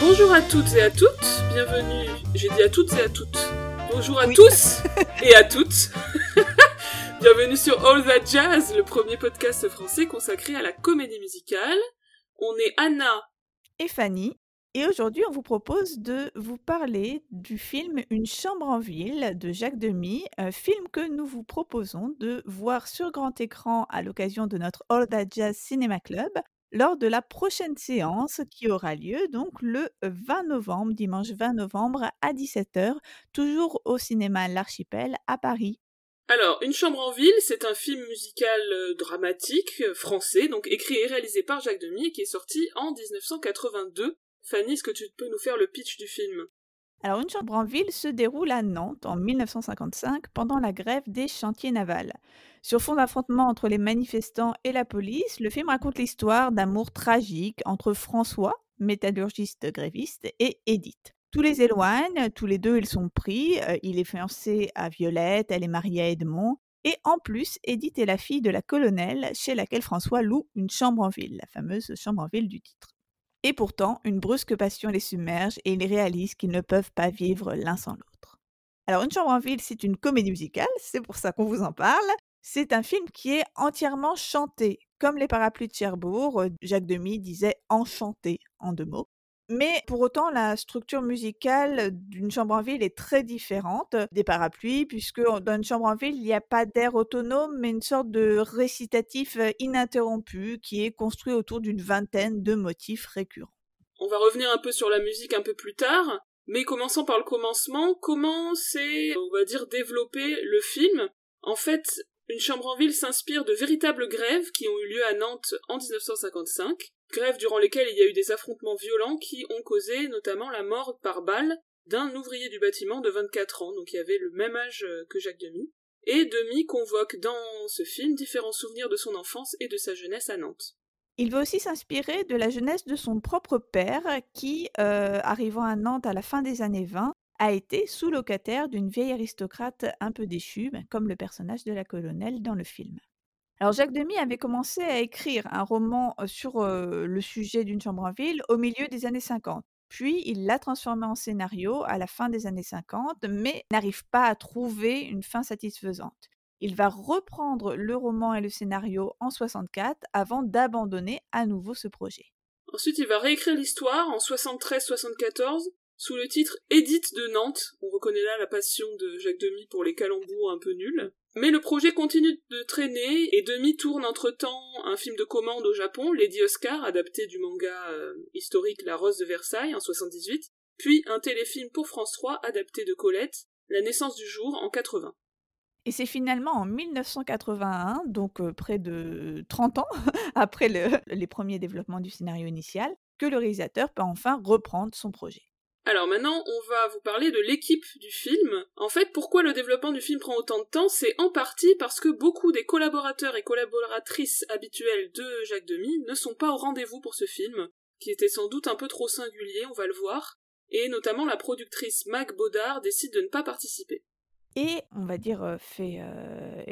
Bonjour à toutes et à toutes, bienvenue, j'ai dit à toutes et à toutes. Bonjour à tous et à toutes. bienvenue sur All That Jazz, le premier podcast français consacré à la comédie musicale. On est Anna et Fanny. Et aujourd'hui, on vous propose de vous parler du film Une chambre en ville de Jacques Demy, un film que nous vous proposons de voir sur grand écran à l'occasion de notre All That Jazz Cinema Club lors de la prochaine séance qui aura lieu donc le 20 novembre, dimanche 20 novembre à 17h, toujours au cinéma L'Archipel à Paris. Alors, Une chambre en ville, c'est un film musical euh, dramatique euh, français, donc écrit et réalisé par Jacques Demy, qui est sorti en 1982. Fanny, est-ce que tu peux nous faire le pitch du film? Alors, Une chambre en ville se déroule à Nantes en 1955 pendant la grève des chantiers navals. Sur fond d'affrontement entre les manifestants et la police, le film raconte l'histoire d'amour tragique entre François, métallurgiste gréviste, et Edith. Tous les éloignent, tous les deux ils sont pris, euh, il est fiancé à Violette, elle est mariée à Edmond, et en plus, Edith est la fille de la colonelle chez laquelle François loue une chambre en ville, la fameuse chambre en ville du titre. Et pourtant, une brusque passion les submerge et ils réalisent qu'ils ne peuvent pas vivre l'un sans l'autre. Alors, Une chambre en ville, c'est une comédie musicale, c'est pour ça qu'on vous en parle. C'est un film qui est entièrement chanté. Comme Les Parapluies de Cherbourg, euh, Jacques Demy disait enchanté en deux mots. Mais pour autant, la structure musicale d'une chambre en ville est très différente des parapluies, puisque dans une chambre en ville, il n'y a pas d'air autonome, mais une sorte de récitatif euh, ininterrompu qui est construit autour d'une vingtaine de motifs récurrents. On va revenir un peu sur la musique un peu plus tard, mais commençons par le commencement. Comment s'est, on va dire, développé le film? En fait, une chambre en ville s'inspire de véritables grèves qui ont eu lieu à Nantes en 1955, grèves durant lesquelles il y a eu des affrontements violents qui ont causé notamment la mort par balle d'un ouvrier du bâtiment de 24 ans, donc il avait le même âge euh, que Jacques Demy. Et Demy convoque dans ce film différents souvenirs de son enfance et de sa jeunesse à Nantes. Il va aussi s'inspirer de la jeunesse de son propre père qui, euh, arrivant à Nantes à la fin des années 20, a été sous-locataire d'une vieille aristocrate un peu déchue, ben, comme le personnage de la colonelle dans le film. Alors Jacques Demy avait commencé à écrire un roman sur le sujet d'une chambre en ville au milieu des années 50. Puis il l'a transformé en scénario à la fin des années 50, mais n'arrive pas à trouver une fin satisfaisante. Il va reprendre le roman et le scénario en 64 avant d'abandonner à nouveau ce projet. Ensuite, il va réécrire l'histoire en 73-74 sous le titre Édite de Nantes. On reconnaît là la passion de Jacques Demy pour les calembours un peu nuls. Mais le projet continue de traîner et Demy tourne entre-temps un film de commande au Japon, Lady Oscar, adapté du manga euh, historique La Rose de Versailles en 78, puis un téléfilm pour France 3 adapté de Colette, La naissance du jour en 80. Et c'est finalement en 1981, donc euh, près de 30 ans après les premiers développements du scénario initial, que le réalisateur peut enfin reprendre son projet. Alors maintenant, on va vous parler de l'équipe du film. En fait, pourquoi le développement du film prend autant de temps? C'est en partie parce que beaucoup des collaborateurs et collaboratrices habituels de Jacques Demy ne sont pas au rendez-vous pour ce film, qui était sans doute un peu trop singulier, on va le voir, et notamment la productrice Mag Baudard décide de ne pas participer. Et on va dire fait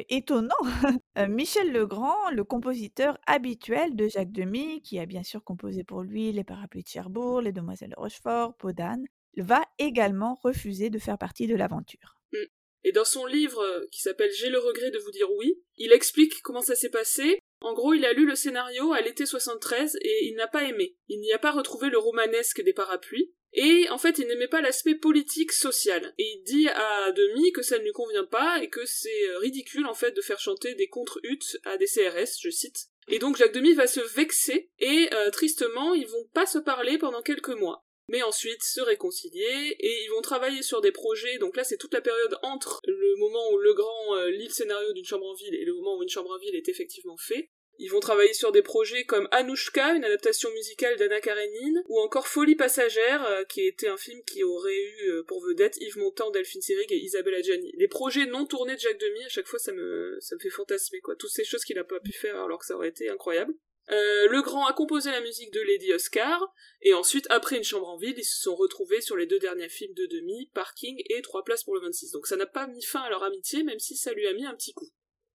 étonnant, Michel Legrand, le compositeur habituel de Jacques Demy, qui a bien sûr composé pour lui Les Parapluies de Cherbourg, Les Demoiselles de Rochefort, Podane, va également refuser de faire partie de l'aventure. Mmh. Et dans son livre qui s'appelle J'ai le regret de vous dire oui, il explique comment ça s'est passé. En gros, il a lu le scénario à l'été 73 et il n'a pas aimé. Il n'y a pas retrouvé le romanesque des parapluies. Et en fait, il n'aimait pas l'aspect politique social. Et il dit à Demi que ça ne lui convient pas et que c'est euh, ridicule en fait de faire chanter des contre-huttes à des CRS, je cite. Et donc Jacques Demi va se vexer et euh, tristement, ils vont pas se parler pendant quelques mois. Mais ensuite se réconcilier et ils vont travailler sur des projets. Donc là, c'est toute la période entre le moment où Legrand euh, lit le scénario d'une chambre en ville et le moment où une chambre en ville est effectivement fait. Ils vont travailler sur des projets comme Anushka, une adaptation musicale d'Anna Karenine, ou encore Folie passagère, euh, qui était un film qui aurait eu euh, pour vedette Yves Montand, Delphine Seyrig et Isabelle Adjani. Les projets non tournés de Jacques Demy, à chaque fois, ça me, ça me fait fantasmer, quoi. Toutes ces choses qu'il n'a pas pu faire alors que ça aurait été incroyable. Euh, le Grand a composé la musique de Lady Oscar, et ensuite, après Une chambre en ville, ils se sont retrouvés sur les deux derniers films de Demi, Parking et Trois places pour le 26. Donc ça n'a pas mis fin à leur amitié, même si ça lui a mis un petit coup.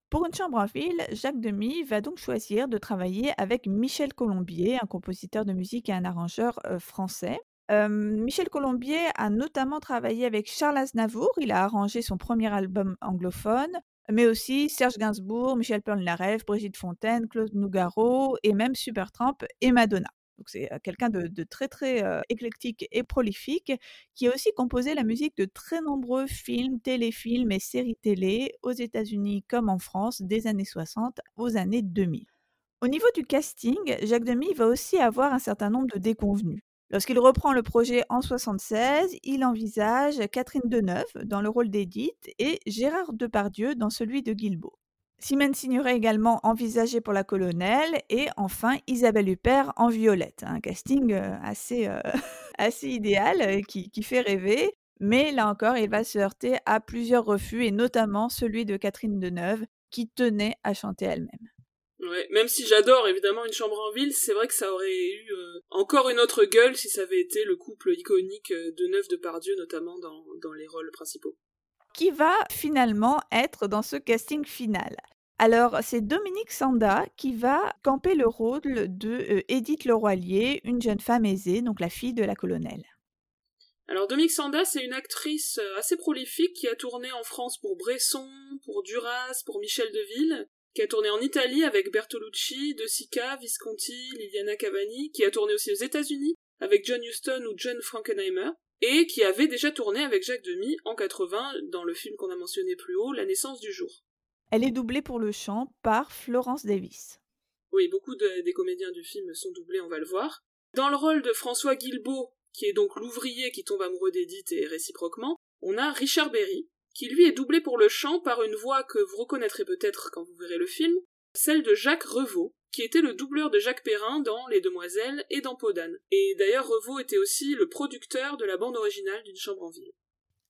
Pour une chambre en ville, Jacques Demy va donc choisir de travailler avec Michel Colombier, un compositeur de musique et un arrangeur euh, français. Michel Colombier a notamment travaillé avec Charles Aznavour. Il a arrangé son premier album anglophone, mais aussi Serge Gainsbourg, Michel Polnareff, Brigitte Fontaine, Claude Nougaro et même Supertramp et Madonna. Donc c'est quelqu'un de, très très éclectique et prolifique qui a aussi composé la musique de très nombreux films, téléfilms et séries télé aux États-Unis comme en France des années 60 aux années 2000. Au niveau du casting, Jacques Demy va aussi avoir un certain nombre de déconvenus. Lorsqu'il reprend le projet en 1976, il envisage Catherine Deneuve dans le rôle d'Edith et Gérard Depardieu dans celui de Guilbeault. Simone Signoret également envisagée pour la colonelle et enfin Isabelle Huppert en violette. Un casting euh, assez, euh, assez idéal euh, qui, fait rêver. Mais là encore, il va se heurter à plusieurs refus et notamment celui de Catherine Deneuve qui tenait à chanter elle-même. Même si j'adore évidemment une chambre en ville, c'est vrai que ça aurait eu encore une autre gueule si ça avait été le couple iconique de Neuve de Pardieu notamment dans les rôles principaux qui va finalement être dans ce casting final. Alors, c'est Dominique Sanda qui va camper le rôle de euh, Edith Leroylier, une jeune femme aisée, donc la fille de la colonelle. Alors, Dominique Sanda, c'est une actrice euh, assez prolifique qui a tourné en France pour Bresson, pour Duras, pour Michel Deville, qui a tourné en Italie avec Bertolucci, De Sica, Visconti, Liliana Cavani, qui a tourné aussi aux États-Unis avec John Huston ou John Frankenheimer, et qui avait déjà tourné avec Jacques Demy en 80 dans le film qu'on a mentionné plus haut, La naissance du jour. Elle est doublée pour le chant par Florence Davis. Oui, beaucoup des comédiens du film sont doublés, on va le voir. Dans le rôle de François Guilbeault, qui est donc l'ouvrier qui tombe amoureux d'Edith et réciproquement, on a Richard Berry, qui lui est doublé pour le chant par une voix que vous reconnaîtrez peut-être quand vous verrez le film, celle de Jacques Revaux, qui était le doubleur de Jacques Perrin dans Les Demoiselles et dans Podane. Et d'ailleurs, Revaux était aussi le producteur de la bande originale d'une chambre en ville.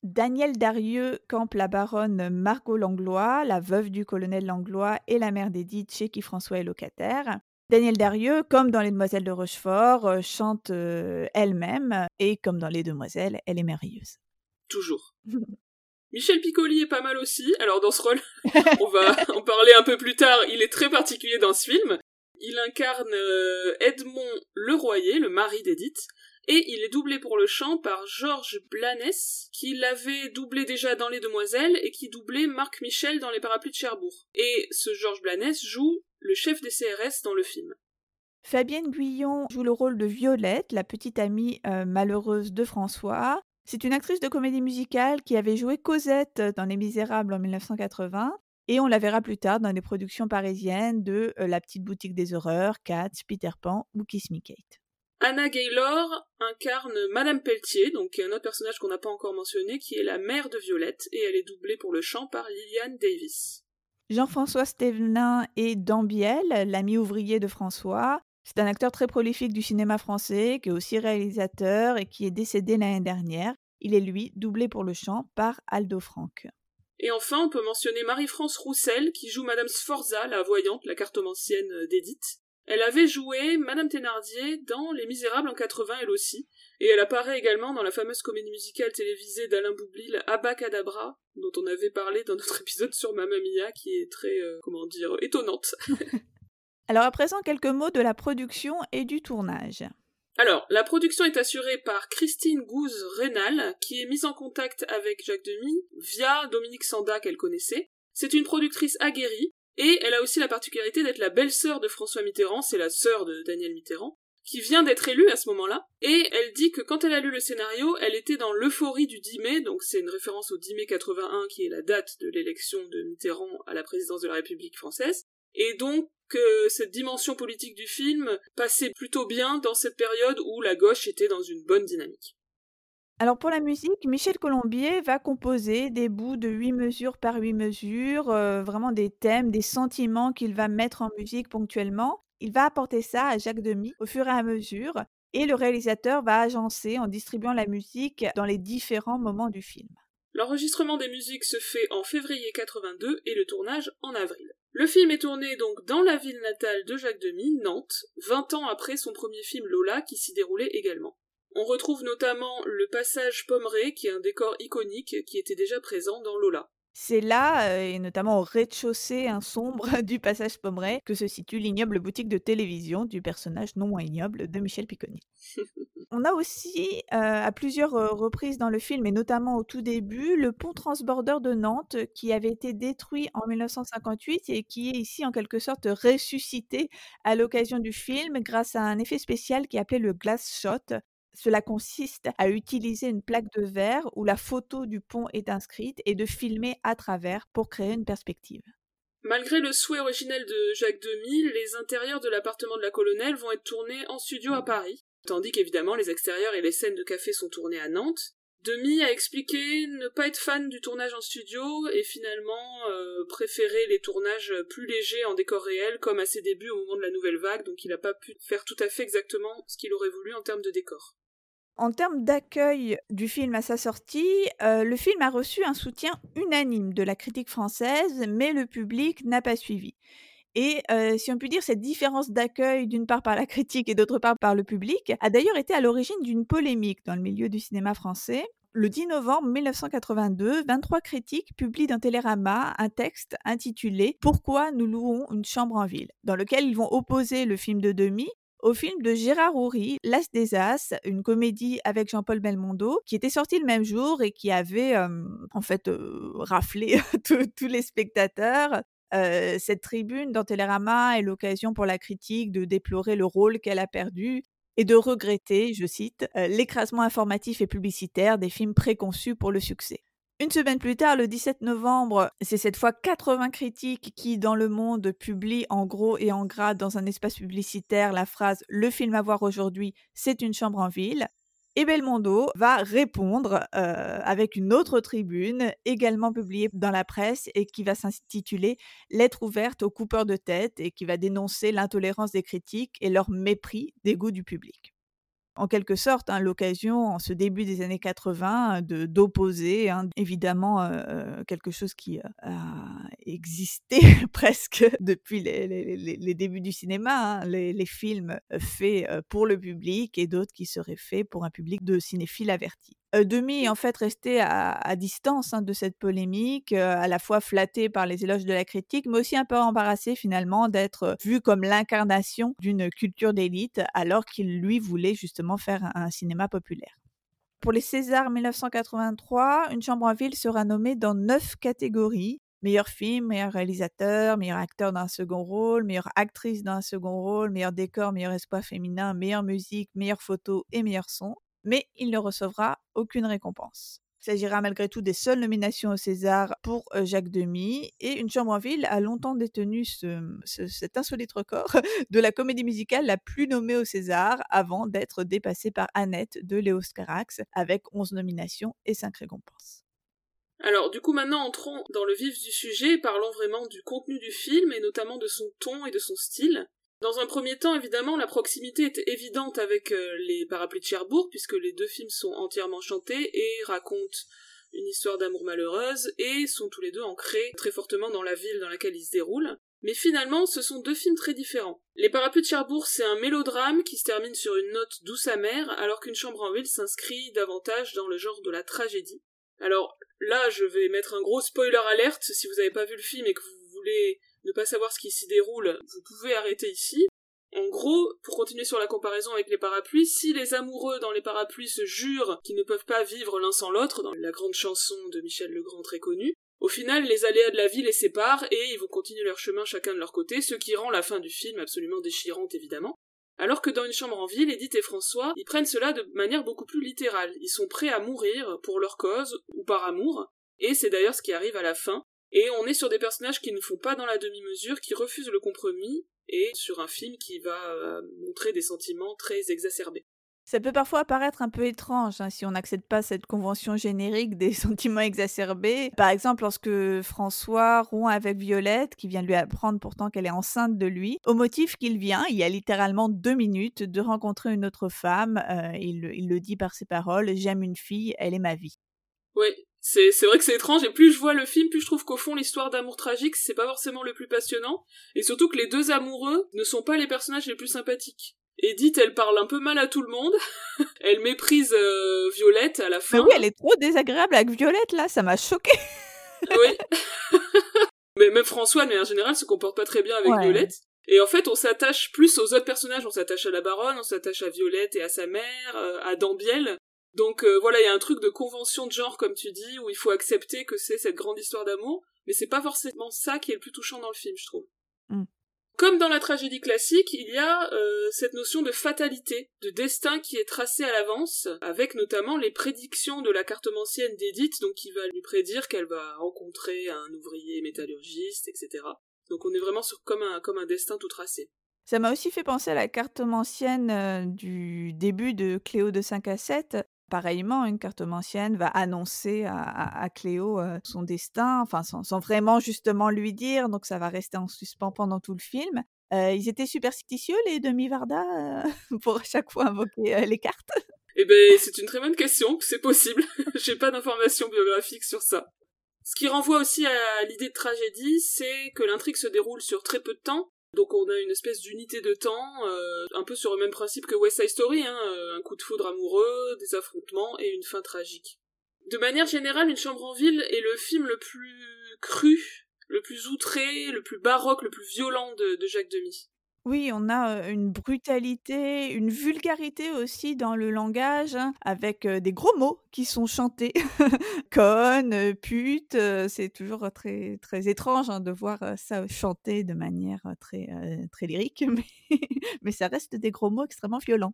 Daniel Darieux campe la baronne Margot Langlois, la veuve du colonel Langlois et la mère d'Edith chez qui François est locataire. Daniel Darieux, comme dans Les Demoiselles de Rochefort, euh, chante euh, elle-même et comme dans Les Demoiselles, elle est merveilleuse. Toujours. Michel Piccoli est pas mal aussi. Alors dans ce rôle, on va en parler un peu plus tard. Il est très particulier dans ce film. Il incarne euh, Edmond Leroyer, le mari d'Edith, et il est doublé pour le chant par Georges Blanès, qui l'avait doublé déjà dans Les Demoiselles et qui doublait Marc Michel dans Les Parapluies de Cherbourg. Et ce Georges Blanès joue le chef des CRS dans le film. Fabienne Guyon joue le rôle de Violette, la petite amie euh, malheureuse de François. C'est une actrice de comédie musicale qui avait joué Cosette dans Les Misérables en 1980 et on la verra plus tard dans des productions parisiennes de euh, La Petite Boutique des Horreurs, Cats, Peter Pan ou Kiss Me Kate. Anna Gaylor incarne Madame Pelletier, donc un autre personnage qu'on n'a pas encore mentionné, qui est la mère de Violette, et elle est doublée pour le chant par Liliane Davis. Jean-François Stevenin est Dambiel, l'ami ouvrier de François. C'est un acteur très prolifique du cinéma français, qui est aussi réalisateur et qui est décédé l'année dernière. Il est lui doublé pour le chant par Aldo Franck. Et enfin, on peut mentionner Marie-France Roussel, qui joue Madame Sforza, la voyante, la cartomancienne d'Edith. Elle avait joué Madame Thénardier dans Les Misérables en 80 elle aussi, et elle apparaît également dans la fameuse comédie musicale télévisée d'Alain Boublil, Abacadabra, dont on avait parlé dans notre épisode sur Mamma Mia, qui est très, euh, comment dire, étonnante. Alors à présent, quelques mots de la production et du tournage. Alors, la production est assurée par Christine Gouze-Rénal, qui est mise en contact avec Jacques Demy via Dominique Sanda qu'elle connaissait. C'est une productrice aguerrie, et elle a aussi la particularité d'être la belle-sœur de François Mitterrand, c'est la sœur de Daniel Mitterrand, qui vient d'être élue à ce moment-là, et elle dit que quand elle a lu le scénario, elle était dans l'euphorie du 10 mai, donc c'est une référence au 10 mai 81 qui est la date de l'élection de Mitterrand à la présidence de la République française, et donc que cette dimension politique du film passait plutôt bien dans cette période où la gauche était dans une bonne dynamique. Alors pour la musique, Michel Colombier va composer des bouts de 8 mesures par 8 mesures, euh, vraiment des thèmes, des sentiments qu'il va mettre en musique ponctuellement. Il va apporter ça à Jacques Demy au fur et à mesure, et le réalisateur va agencer en distribuant la musique dans les différents moments du film. L'enregistrement des musiques se fait en février 82 et le tournage en avril. Le film est tourné donc dans la ville natale de Jacques Demy, Nantes, 20 ans après son premier film Lola qui s'y déroulait également. On retrouve notamment le passage Pommeret qui est un décor iconique qui était déjà présent dans Lola. C'est là, heu, et notamment au rez-de-chaussée, hein, sombre du passage Pommerais, que se situe l'ignoble boutique de télévision du personnage non moins ignoble de Michel Picconi. On a aussi, heu, à plusieurs, heu, reprises dans le film et notamment au tout début, le pont transbordeur de Nantes qui avait été détruit en 1958 et qui est ici en quelque sorte ressuscité à l'occasion du film grâce à un effet spécial qui est appelé le glass shot. Cela consiste à utiliser une plaque de verre où la photo du pont est inscrite et de filmer à travers pour créer une perspective. Malgré le souhait originel de Jacques Demy, les intérieurs de l'appartement de la colonelle vont être tournés en studio à Paris, tandis qu'évidemment les extérieurs et les scènes de café sont tournés à Nantes. Demy a expliqué ne pas être fan du tournage en studio et finalement euh, préférer les tournages plus légers en décor réel comme à ses débuts au moment de la nouvelle vague, donc il n'a pas pu faire tout à fait exactement ce qu'il aurait voulu en termes de décor. En termes d'accueil du film à sa sortie, euh, le film a reçu un soutien unanime de la critique française, mais le public n'a pas suivi. Et si on peut dire, cette différence d'accueil, d'une part par la critique et d'autre part par le public, a d'ailleurs été à l'origine d'une polémique dans le milieu du cinéma français. Le 10 novembre 1982, 23 critiques publient dans Télérama un texte intitulé Pourquoi nous louons une chambre en ville, dans lequel ils vont opposer le film de Demi au film de Gérard Houry, L'As des As, une comédie avec Jean-Paul Belmondo, qui était sortie le même jour et qui avait en fait raflé tous les spectateurs. Cette tribune dans Télérama est l'occasion pour la critique de déplorer le rôle qu'elle a perdu et de regretter, je cite, l'écrasement informatif et publicitaire des films préconçus pour le succès. Une semaine plus tard, le 17 novembre, c'est cette fois 80 critiques qui, dans le monde, publient en gros et en gras dans un espace publicitaire la phrase Le film à voir aujourd'hui, c'est une chambre en ville. Et Belmondo va répondre euh, avec une autre tribune, également publiée dans la presse et qui va s'intituler Lettre ouverte aux coupeurs de tête et qui va dénoncer l'intolérance des critiques et leur mépris des goûts du public. En quelque sorte hein, l'occasion, en ce début des années 80, de d'opposer hein, évidemment euh, euh, quelque chose qui existé presque depuis les, débuts du cinéma, hein, les, films faits pour le public et d'autres qui seraient faits pour un public de cinéphiles avertis. Demi est en fait resté à, distance de cette polémique, à la fois flatté par les éloges de la critique, mais aussi un peu embarrassé finalement d'être vu comme l'incarnation d'une culture d'élite, alors qu'il lui voulait justement faire un, cinéma populaire. Pour les Césars 1983, Une chambre en ville sera nommée dans neuf catégories. Meilleur film, meilleur réalisateur, meilleur acteur dans un second rôle, meilleure actrice dans un second rôle, meilleur décor, meilleur espoir féminin, meilleure musique, meilleure photo et meilleur son mais il ne recevra aucune récompense. Il s'agira malgré tout des seules nominations au César pour Jacques Demy et Une chambre en ville a longtemps détenu cet insolite record de la comédie musicale la plus nommée au César avant d'être dépassée par Annette de Léo Scarax avec 11 nominations et 5 récompenses. Alors du coup maintenant entrons dans le vif du sujet, parlons vraiment du contenu du film et notamment de son ton et de son style. Dans un premier temps, évidemment, la proximité est évidente avec euh, les parapluies de Cherbourg, puisque les deux films sont entièrement chantés et racontent une histoire d'amour malheureuse, et sont tous les deux ancrés très fortement dans la ville dans laquelle ils se déroulent. Mais finalement, ce sont deux films très différents. Les parapluies de Cherbourg, c'est un mélodrame qui se termine sur une note douce amère, alors qu'une chambre en ville s'inscrit davantage dans le genre de la tragédie. Alors là, je vais mettre un gros spoiler alerte si vous n'avez pas vu le film et que vous voulez ne pas savoir ce qui s'y déroule, vous pouvez arrêter ici. En gros, pour continuer sur la comparaison avec les parapluies, si les amoureux dans les parapluies se jurent qu'ils ne peuvent pas vivre l'un sans l'autre, dans la grande chanson de Michel Legrand très connue, au final, les aléas de la vie les séparent et ils vont continuer leur chemin chacun de leur côté, ce qui rend la fin du film absolument déchirante évidemment. Alors que dans une chambre en ville, Edith et François, ils prennent cela de manière beaucoup plus littérale. Ils sont prêts à mourir pour leur cause ou par amour, et c'est d'ailleurs ce qui arrive à la fin, et on est sur des personnages qui ne font pas dans la demi-mesure, qui refusent le compromis, et sur un film qui va euh, montrer des sentiments très exacerbés. Ça peut parfois paraître un peu étrange hein, si on n'accepte pas cette convention générique des sentiments exacerbés. Par exemple, lorsque François rompt avec Violette, qui vient lui apprendre pourtant qu'elle est enceinte de lui, au motif qu'il vient, il y a littéralement deux minutes, de rencontrer une autre femme. Euh, il, le dit par ses paroles J'aime une fille, elle est ma vie. Oui, c'est, c'est vrai que c'est étrange, et plus je vois le film, plus je trouve qu'au fond, l'histoire d'amour tragique, c'est pas forcément le plus passionnant, et surtout que les deux amoureux ne sont pas les personnages les plus sympathiques. Edith, elle parle un peu mal à tout le monde, elle méprise euh, Violette à la fin. Mais oui, elle est trop désagréable avec Violette, là, ça m'a choqué oui. mais même François, mais en général, se comporte pas très bien avec Violette. Et en fait, on s'attache plus aux autres personnages. On s'attache à la baronne, on s'attache à Violette et à sa mère, euh, à Dambiel. Donc euh, voilà, il y a un truc de convention de genre, comme tu dis, où il faut accepter que c'est cette grande histoire d'amour. Mais c'est pas forcément ça qui est le plus touchant dans le film, je trouve. Mm. Comme dans la tragédie classique, il y a euh, cette notion de fatalité, de destin qui est tracé à l'avance, avec notamment les prédictions de la cartomancienne d'Edith, donc qui va lui prédire qu'elle va rencontrer un ouvrier métallurgiste, etc. Donc on est vraiment sur comme un, comme un destin tout tracé. Ça m'a aussi fait penser à la cartomancienne euh, du début de Cléo de 5 à 7, Pareillement, une cartomancienne va annoncer à, Cléo euh, son destin, enfin sans, vraiment justement lui dire, donc ça va rester en suspens pendant tout le film. Euh, ils étaient superstitieux les demi-Varda euh, pour à chaque fois invoquer les cartes? Eh ben c'est une très bonne question, c'est possible. J'ai pas d'informations biographiques sur ça. Ce qui renvoie aussi à l'idée de tragédie, c'est que l'intrigue se déroule sur très peu de temps, donc on a une espèce d'unité de temps, euh, un peu sur le même principe que West Side Story, hein, euh, un coup de foudre amoureux, des affrontements et une fin tragique. De manière générale, Une chambre en ville est le film le plus cru, le plus outré, le plus baroque, le plus violent de, de Jacques Demy. Oui, on a, une brutalité, une vulgarité aussi dans le langage, hein, avec, des gros mots qui sont chantés. Conne, pute, c'est toujours, très très étrange, hein, de voir, ça chanté de manière, très, très lyrique, mais mais ça reste des gros mots extrêmement violents.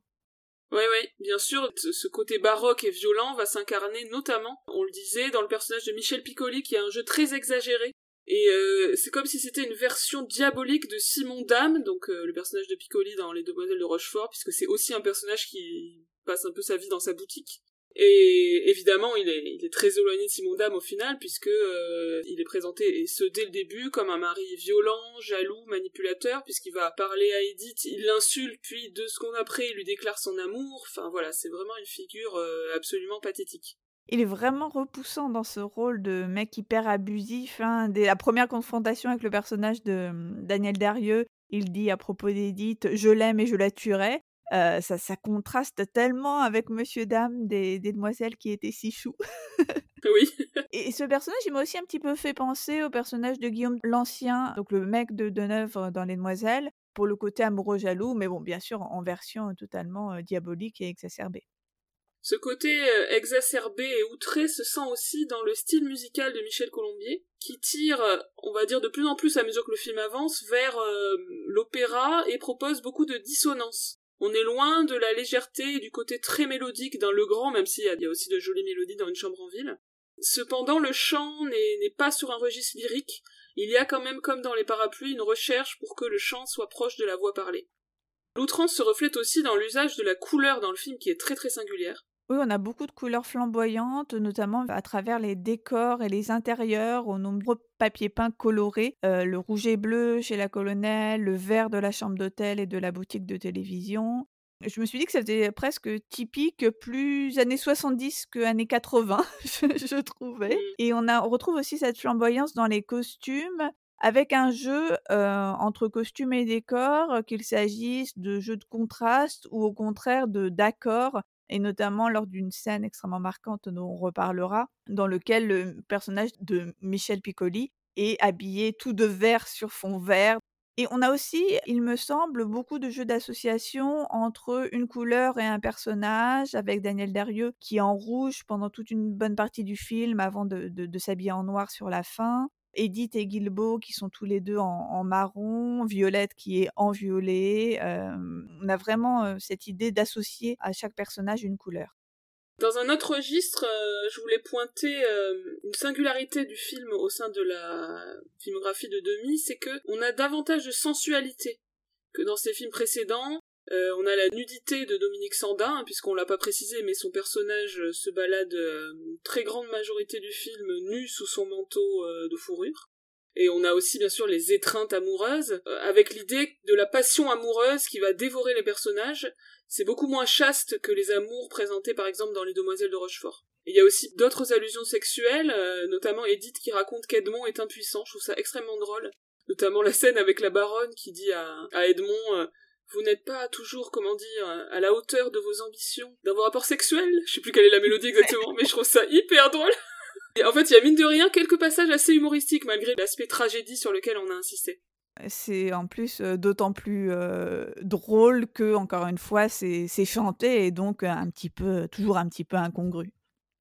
Oui, oui, bien sûr, ce côté baroque et violent va s'incarner notamment, on le disait, dans le personnage de Michel Piccoli qui a un jeu très exagéré et euh, c'est comme si c'était une version diabolique de Simon Dame, donc euh, le personnage de Piccoli dans Les Demoiselles de Rochefort, puisque c'est aussi un personnage qui passe un peu sa vie dans sa boutique. Et évidemment, il est, très éloigné de Simon Dame au final, puisque euh, il est présenté, et ce dès le début, comme un mari violent, jaloux, manipulateur, puisqu'il va parler à Edith, il l'insulte, puis deux secondes après, il lui déclare son amour. Enfin voilà, c'est vraiment une figure absolument pathétique. Il est vraiment repoussant dans ce rôle de mec hyper abusif. Hein. Dès la première confrontation avec le personnage de mmh, Daniel Darieux, il dit à propos d'Edith Je l'aime et je la tuerai. Euh, ça, ça contraste tellement avec Monsieur Dame des, demoiselles qui étaient si choux. oui. Et ce personnage, il m'a aussi un petit peu fait penser au personnage de Guillaume l'Ancien, donc le mec de Deneuve dans Les Demoiselles, pour le côté amoureux jaloux, mais bon, bien sûr, en version totalement euh, diabolique et exacerbée. Ce côté euh, exacerbé et outré se sent aussi dans le style musical de Michel Colombier, qui tire, euh, on va dire de plus en plus à mesure que le film avance, vers euh, l'opéra et propose beaucoup de dissonances. On est loin de la légèreté et du côté très mélodique d'un Le Grand, même s'il y, a aussi de jolies mélodies dans Une chambre en ville. Cependant, le chant n'est pas sur un registre lyrique, il y a quand même, comme dans Les Parapluies, une recherche pour que le chant soit proche de la voix parlée. L'outrance se reflète aussi dans l'usage de la couleur dans le film qui est très très singulière. Oui, on a beaucoup de couleurs flamboyantes, notamment à travers les décors et les intérieurs, aux nombreux papiers peints colorés, euh, le rouge et bleu chez la colonelle, le vert de la chambre d'hôtel et de la boutique de télévision. Je me suis dit que c'était presque typique, plus années 70 que années 80, je, trouvais. Mmh. Et on, a, on retrouve aussi cette flamboyance dans les costumes, avec un jeu euh, entre costumes et décors, qu'il s'agisse de jeux de contraste ou au contraire de d'accords et notamment lors d'une scène extrêmement marquante dont on reparlera, dans lequel le personnage de Michel Piccoli est habillé tout de vert sur fond vert. Et on a aussi, il me semble, beaucoup de jeux d'association entre une couleur et un personnage, avec Daniel Darieux qui est en rouge pendant toute une bonne partie du film avant de s'habiller en noir sur la fin. Edith et Guilbeault qui sont tous les deux en, marron, Violette qui est en violet. on a vraiment cette idée d'associer à chaque personnage une couleur. Dans un autre registre, je voulais pointer une singularité du film au sein de la filmographie de Demi, c'est que on a davantage de sensualité que dans ses films précédents. Euh, on a la nudité de Dominique Sandin, hein, puisqu'on l'a pas précisé, mais son personnage euh, se balade euh, très grande majorité du film nu sous son manteau de fourrure. Et on a aussi bien sûr les étreintes amoureuses, avec l'idée de la passion amoureuse qui va dévorer les personnages. C'est beaucoup moins chaste que les amours présentés par exemple dans Les Demoiselles de Rochefort. il y a aussi d'autres allusions sexuelles, notamment Edith qui raconte qu'Edmond est impuissant, je trouve ça extrêmement drôle. Notamment la scène avec la baronne qui dit à, à Edmond vous n'êtes pas toujours, comment dire, à la hauteur de vos ambitions, d'un rapport sexuel. Je sais plus quelle est la mélodie exactement, mais je trouve ça hyper drôle. Et en fait, il y a mine de rien quelques passages assez humoristiques malgré l'aspect tragédie sur lequel on a insisté. C'est en plus d'autant plus drôle que, encore une fois, c'est chanté et donc un petit peu, toujours un petit peu incongru.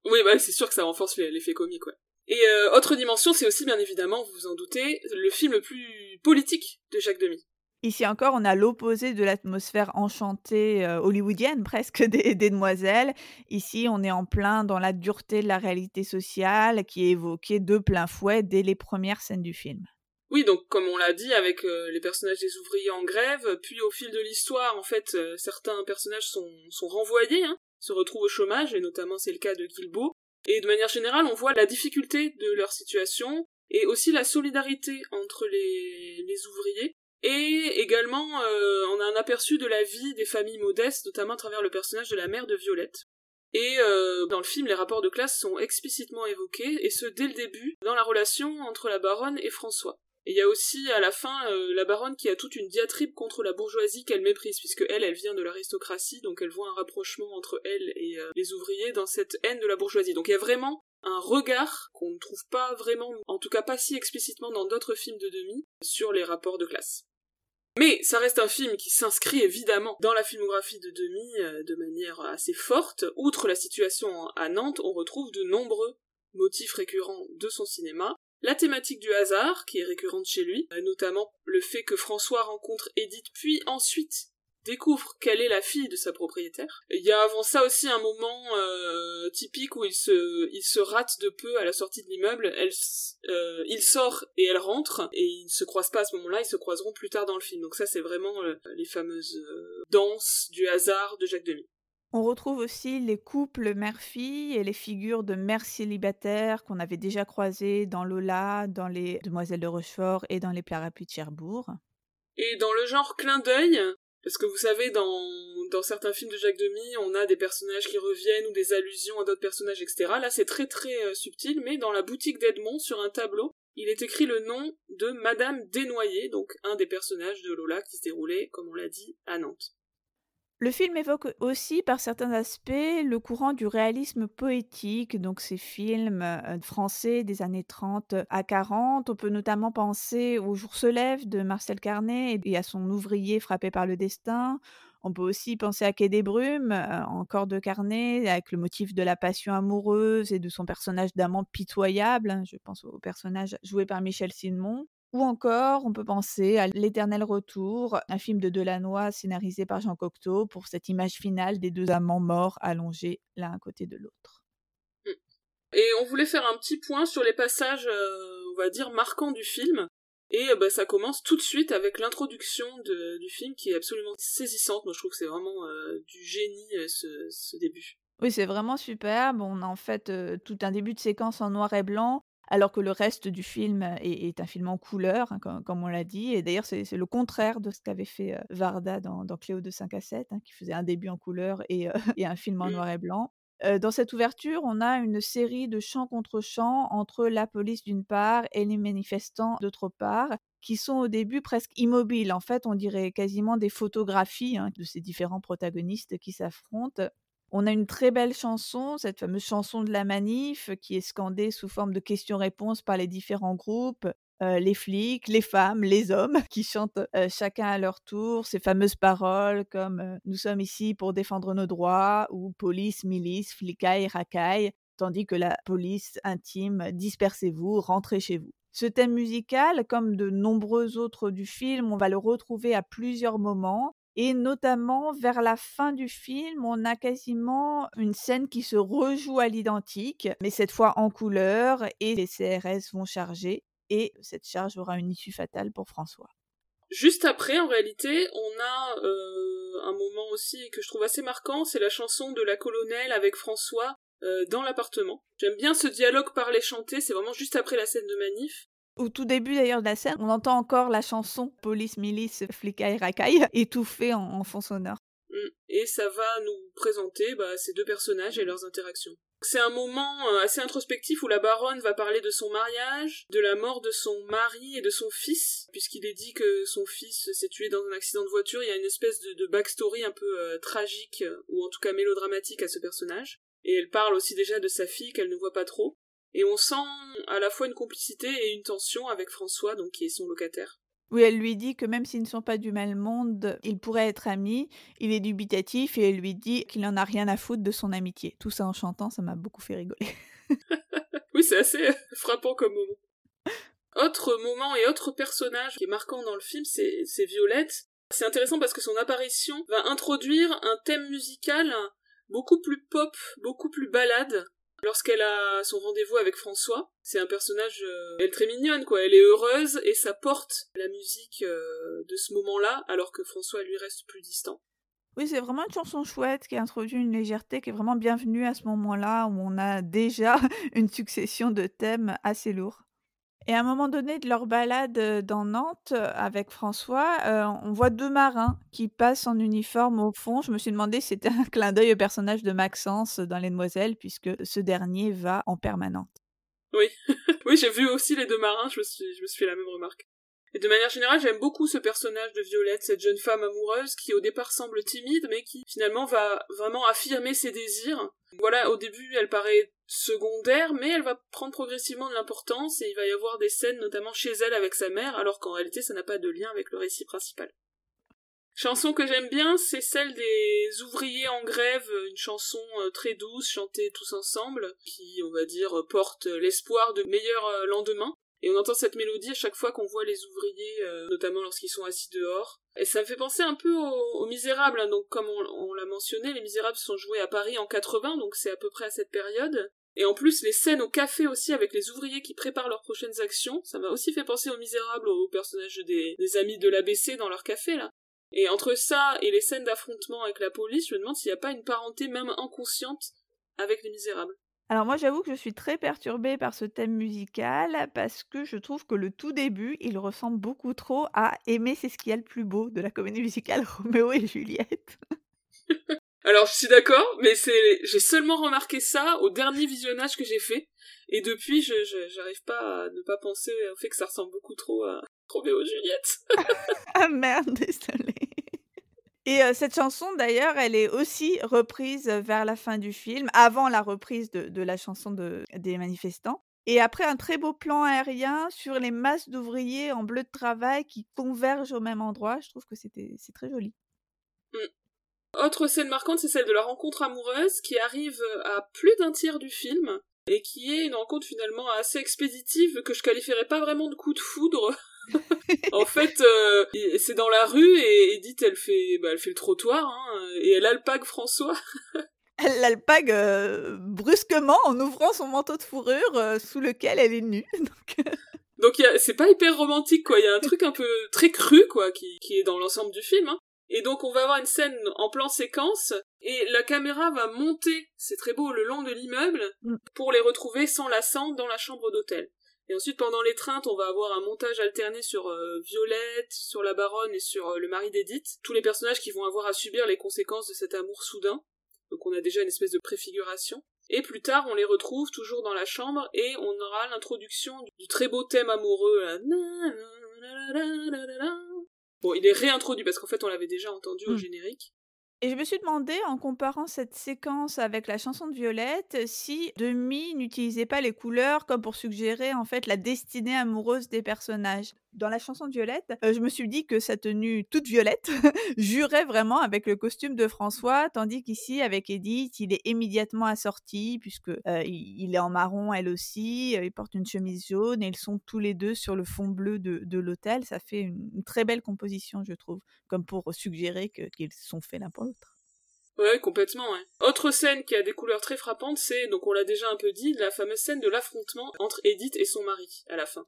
Oui, bah, c'est sûr que ça renforce l'effet comique, ouais. Et autre dimension, c'est aussi bien évidemment, vous vous en doutez, le film le plus politique de Jacques Demy. Ici encore, on a l'opposé de l'atmosphère enchantée hollywoodienne presque des, demoiselles. Ici, on est en plein dans la dureté de la réalité sociale qui est évoquée de plein fouet dès les premières scènes du film. Oui, donc comme on l'a dit, avec les personnages des ouvriers en grève, puis au fil de l'histoire, en fait, certains personnages sont, sont renvoyés, hein, se retrouvent au chômage, et notamment c'est le cas de Kilbo. Et de manière générale, on voit la difficulté de leur situation, et aussi la solidarité entre les, les ouvriers, et également, euh, on a un aperçu de la vie des familles modestes, notamment à travers le personnage de la mère de Violette. Et euh, dans le film, les rapports de classe sont explicitement évoqués, et ce dès le début, dans la relation entre la baronne et François. Et il y a aussi à la fin euh, la baronne qui a toute une diatribe contre la bourgeoisie qu'elle méprise, puisque elle, elle vient de l'aristocratie, donc elle voit un rapprochement entre elle et les ouvriers dans cette haine de la bourgeoisie. Donc il y a vraiment un regard qu'on ne trouve pas vraiment, en tout cas pas si explicitement dans d'autres films de demi, sur les rapports de classe. Mais ça reste un film qui s'inscrit évidemment dans la filmographie de Demi euh, de manière assez forte. Outre la situation à Nantes, on retrouve de nombreux motifs récurrents de son cinéma. La thématique du hasard, qui est récurrente chez lui, euh, notamment le fait que François rencontre Edith, puis ensuite découvre qu'elle est la fille de sa propriétaire. Il y a avant ça aussi un moment euh, typique où il se, il se rate de peu à la sortie de l'immeuble. Elle, euh, il sort et elle rentre et ils ne se croisent pas à ce moment-là. Ils se croiseront plus tard dans le film. Donc ça, c'est vraiment euh, les fameuses danses du hasard de Jacques Demy. On retrouve aussi les couples mère-fille et les figures de mères célibataires qu'on avait déjà croisées dans Lola, dans les Demoiselles de Rochefort et dans les Parapluies de Cherbourg. Et dans le genre clin d'œil, parce que vous savez, dans, certains films de Jacques Demy, on a des personnages qui reviennent ou des allusions à d'autres personnages, etc. Là, c'est très très euh, subtil, mais dans la boutique d'Edmond, sur un tableau, il est écrit le nom de Madame Desnoyers, donc un des personnages de Lola qui se déroulait, comme on l'a dit, à Nantes. Le film évoque aussi, par certains aspects, le courant du réalisme poétique, donc ces films euh, français des années 30 à 40. On peut notamment penser au Jour se lève de Marcel Carnet et à son ouvrier frappé par le destin. On peut aussi penser à Quai des Brumes, euh, encore de Carnet, avec le motif de la passion amoureuse et de son personnage d'amant pitoyable. Je pense au personnage joué par Michel Simon. Ou encore, on peut penser à L'éternel retour, un film de Delannoy scénarisé par Jean Cocteau pour cette image finale des deux amants morts allongés l'un à côté de l'autre. Mmh. Et on voulait faire un petit point sur les passages, euh, on va dire, marquants du film. Et bah, ça commence tout de suite avec l'introduction du film qui est absolument saisissante. Moi, je trouve que c'est vraiment euh, du génie euh, ce, début. Oui, c'est vraiment superbe. On a en fait tout un début de séquence en noir et blanc alors que le reste du film est, un film en couleur, hein, comme, on l'a dit. Et d'ailleurs, c'est le contraire de ce qu'avait fait Varda dans, Cléo de 5 à 7, hein, qui faisait un début en couleur et, un film en mmh. noir et blanc. dans cette ouverture, on a une série de chants contre chants entre la police d'une part et les manifestants d'autre part, qui sont au début presque immobiles. En fait, on dirait quasiment des photographies hein, de ces différents protagonistes qui s'affrontent. On a une très belle chanson, cette fameuse chanson de la manif, qui est scandée sous forme de questions-réponses par les différents groupes. les flics, les femmes, les hommes, qui chantent chacun à leur tour ces fameuses paroles comme Nous sommes ici pour défendre nos droits ou Police, milice, flicaille, racaille, tandis que la police intime Dispersez-vous, rentrez chez vous. Ce thème musical, comme de nombreux autres du film, on va le retrouver à plusieurs moments et notamment, vers la fin du film, on a quasiment une scène qui se rejoue à l'identique, mais cette fois en couleur, et les CRS vont charger, et cette charge aura une issue fatale pour François. Juste après, en réalité, on a euh, un moment aussi que je trouve assez marquant, c'est la chanson de la colonelle avec François euh, dans l'appartement. J'aime bien ce dialogue parler chanté, c'est vraiment juste après la scène de manif. Au tout début d'ailleurs de la scène, on entend encore la chanson Police, milice, flicaille, racaille, étouffée en, fond sonore. Mm. Et ça va nous présenter bah, ces deux personnages et leurs interactions. C'est un moment euh, assez introspectif où la baronne va parler de son mariage, de la mort de son mari et de son fils, puisqu'il est dit que son fils s'est tué dans un accident de voiture. Il y a une espèce de, backstory un peu euh, tragique, ou en tout cas mélodramatique à ce personnage. Et elle parle aussi déjà de sa fille qu'elle ne voit pas trop. Et on sent à la fois une complicité et une tension avec François, donc qui est son locataire. Oui, elle lui dit que même s'ils ne sont pas du même monde, ils pourraient être amis. Il est dubitatif et elle lui dit qu'il n'en a rien à foutre de son amitié. Tout ça en chantant, ça m'a beaucoup fait rigoler. oui, c'est assez frappant comme moment. Autre moment et autre personnage qui est marquant dans le film, c'est Violette. C'est intéressant parce que son apparition va introduire un thème musical beaucoup plus pop, beaucoup plus balade, lorsqu'elle a son rendez-vous avec François. C'est un personnage, euh, elle est très mignonne, quoi. Elle est heureuse et ça porte la musique euh, de ce moment-là, alors que François lui reste plus distant. Oui, c'est vraiment une chanson chouette qui introduit une légèreté qui est vraiment bienvenue à ce moment-là où on a déjà une succession de thèmes assez lourds. Et à un moment donné de leur balade dans Nantes avec François, on voit deux marins qui passent en uniforme au fond. Je me suis demandé si c'était un clin d'œil au personnage de Maxence dans Les Demoiselles, puisque ce dernier va en permanente. Oui, oui, j'ai vu aussi les deux marins, je me suis, je me suis fait la même remarque. Et de manière générale, j'aime beaucoup ce personnage de Violette, cette jeune femme amoureuse qui au départ semble timide, mais qui finalement va vraiment affirmer ses désirs. Voilà, au début, elle paraît secondaire, mais elle va prendre progressivement de l'importance et il va y avoir des scènes notamment chez elle avec sa mère, alors qu'en réalité ça n'a pas de lien avec le récit principal. Chanson que j'aime bien, c'est celle des ouvriers en grève, une chanson euh, très douce, chantée tous ensemble, qui, on va dire, porte l'espoir de meilleurs euh, lendemains. Et on entend cette mélodie à chaque fois qu'on voit les ouvriers, euh, notamment lorsqu'ils sont assis dehors. Et ça me fait penser un peu aux, Misérables. Hein. Donc comme on, l'a mentionné, les Misérables sont joués à Paris en 80, donc c'est à peu près à cette période. Et en plus, les scènes au café aussi avec les ouvriers qui préparent leurs prochaines actions, ça m'a aussi fait penser aux Misérables, aux personnages des, des amis de l'ABC dans leur café là. Et entre ça et les scènes d'affrontement avec la police, je me demande s'il n'y a pas une parenté même inconsciente avec les Misérables. Alors moi, j'avoue que je suis très perturbée par ce thème musical parce que je trouve que le tout début, il ressemble beaucoup trop à Aimer, c'est ce qu'il y a le plus beau de la comédie musicale Roméo et Juliette. Alors je suis d'accord, mais c'est j'ai seulement remarqué ça au dernier visionnage que j'ai fait et depuis je j'arrive pas à ne pas penser au fait que ça ressemble beaucoup trop à Roméo et Juliette. ah merde, désolée. Et cette chanson, d'ailleurs, elle est aussi reprise vers la fin du film, avant la reprise de, la chanson des manifestants. Et après un très beau plan aérien sur les masses d'ouvriers en bleu de travail qui convergent au même endroit, je trouve que c'était c'est très joli. Mmh. Autre scène marquante, c'est celle de la rencontre amoureuse qui arrive à plus d'un tiers du film et qui est une rencontre finalement assez expéditive que je qualifierais pas vraiment de coup de foudre en fait, euh, c'est dans la rue et Edith, elle fait, bah, elle fait le trottoir hein, et elle alpague François. elle l'alpague euh, brusquement en ouvrant son manteau de fourrure euh, sous lequel elle est nue. Donc, c'est pas hyper romantique quoi. Il y a un truc un peu très cru quoi qui, qui est dans l'ensemble du film. Hein. Et donc on va avoir une scène en plan séquence et la caméra va monter, c'est très beau, le long de l'immeuble mm. pour les retrouver cendre dans la chambre d'hôtel. Et ensuite, pendant l'étreinte, on va avoir un montage alterné sur euh, Violette, sur la baronne et sur euh, le mari d'Edith. Tous les personnages qui vont avoir à subir les conséquences de cet amour soudain. Donc on a déjà une espèce de préfiguration. Et plus tard, on les retrouve toujours dans la chambre et on aura l'introduction du très beau thème amoureux. Bon, il est réintroduit parce qu'en fait on l'avait déjà entendu au hmm. générique. Et je me suis demandé, en comparant cette séquence avec la chanson de Violette, si Demi n'utilisait pas les couleurs comme pour suggérer en fait la destinée amoureuse des personnages. Dans la chanson de Violette, euh, je me suis dit que sa tenue toute violette jurait vraiment avec le costume de François, tandis qu'ici, avec Edith, il est immédiatement assorti, puisque euh, il est en marron elle aussi, euh, il porte une chemise jaune, et ils sont tous les deux sur le fond bleu de, l'hôtel. Ça fait une, très belle composition, je trouve, comme pour suggérer qu'ils sont faits l'un pour l'autre. Ouais, complètement. Autre scène qui a des couleurs très frappantes, c'est, donc on l'a déjà un peu dit, la fameuse scène de l'affrontement entre Edith et son mari, à la fin.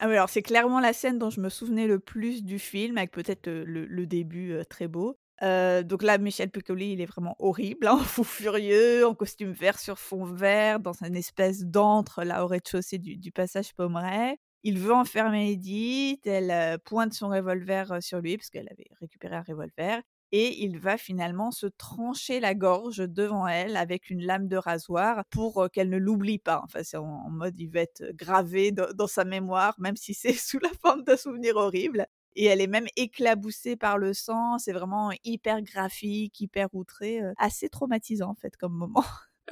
Ah alors c'est clairement la scène dont je me souvenais le plus du film, avec peut-être le, début très beau. donc là, Michel Piccoli, il est vraiment horrible, hein, fou furieux, en costume vert sur fond vert, dans une espèce d'antre là au rez-de-chaussée du, du, passage Pommeret. Il veut enfermer Edith, elle pointe son revolver sur lui, parce qu'elle avait récupéré un revolver et il va finalement se trancher la gorge devant elle avec une lame de rasoir pour qu'elle ne l'oublie pas. Enfin, c'est en, mode, il va être gravé dans, sa mémoire, même si c'est sous la forme d'un souvenir horrible. Et elle est même éclaboussée par le sang. C'est vraiment hyper graphique, hyper outré, assez traumatisant en fait comme moment.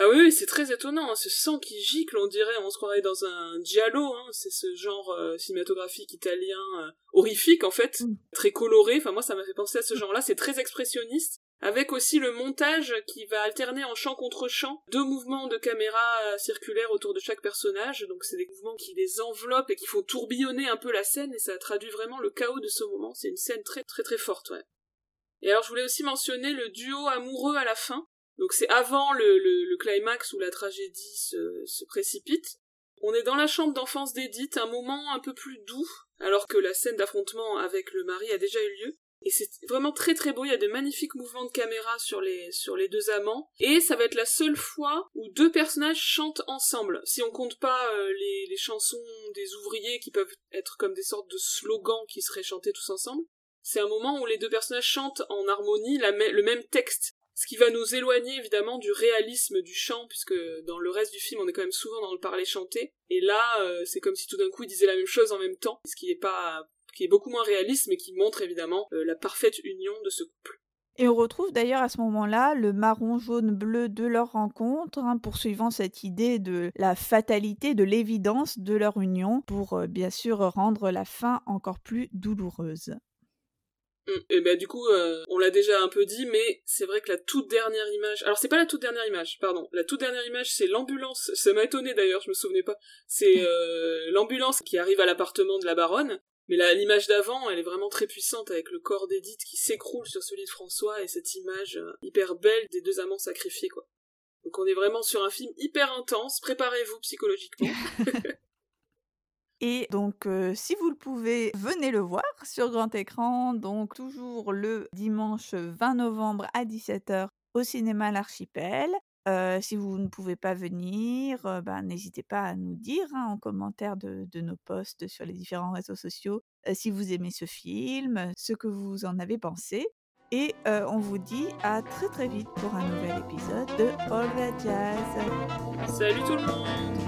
Ah oui, c'est très étonnant, hein, ce sang qui gicle, on dirait, on se croirait dans un giallo, hein, c'est ce genre euh, cinématographique italien euh, horrifique en fait, mm. très coloré, enfin moi ça m'a fait penser à ce genre-là, c'est très expressionniste, avec aussi le montage qui va alterner en champ contre champ deux mouvements de caméra euh, circulaires autour de chaque personnage, donc c'est des mouvements qui les enveloppent et qui font tourbillonner un peu la scène, et ça traduit vraiment le chaos de ce moment, c'est une scène très très très forte, ouais. Et alors je voulais aussi mentionner le duo amoureux à la fin, donc c'est avant le, climax où la tragédie se, précipite. On est dans la chambre d'enfance d'Edith, un moment un peu plus doux, alors que la scène d'affrontement avec le mari a déjà eu lieu. Et c'est vraiment très très beau, il y a de magnifiques mouvements de caméra sur les, deux amants. Et ça va être la seule fois où deux personnages chantent ensemble. Si on compte pas euh, les, les chansons des ouvriers qui peuvent être comme des sortes de slogans qui seraient chantés tous ensemble. C'est un moment où les deux personnages chantent en harmonie le même texte. Ce qui va nous éloigner évidemment du réalisme du chant, puisque dans le reste du film on est quand même souvent dans le parler chanté. Et là, euh, c'est comme si tout d'un coup ils disaient la même chose en même temps, ce qui est pas qui est beaucoup moins réaliste, mais qui montre évidemment euh, la parfaite union de ce couple. Et on retrouve d'ailleurs à ce moment-là le marron jaune bleu de leur rencontre, hein, poursuivant cette idée de la fatalité, de l'évidence de leur union, pour euh, bien sûr rendre la fin encore plus douloureuse. Mm. Et ben du coup, euh, on l'a déjà un peu dit, mais c'est vrai que la toute dernière image. Alors c'est pas la toute dernière image, pardon. La toute dernière image, c'est l'ambulance. Ça m'a étonné d'ailleurs, je me souvenais pas. C'est euh, l'ambulance qui arrive à l'appartement de la baronne. Mais l'image d'avant, elle est vraiment très puissante avec le corps d'Edith qui s'écroule sur celui de François et cette image euh, hyper belle des deux amants sacrifiés, quoi. Donc on est vraiment sur un film hyper intense. Préparez-vous psychologiquement. Et donc, euh, si vous le pouvez, venez le voir sur grand écran. Donc, toujours le dimanche 20 novembre à 17h au cinéma L'Archipel. Euh, si vous ne pouvez pas venir, euh, ben, n'hésitez pas à nous dire hein, en commentaire de, nos posts sur les différents réseaux sociaux si vous aimez ce film, ce que vous en avez pensé. Et on vous dit à très très vite pour un nouvel épisode de All the Jazz. Salut tout le monde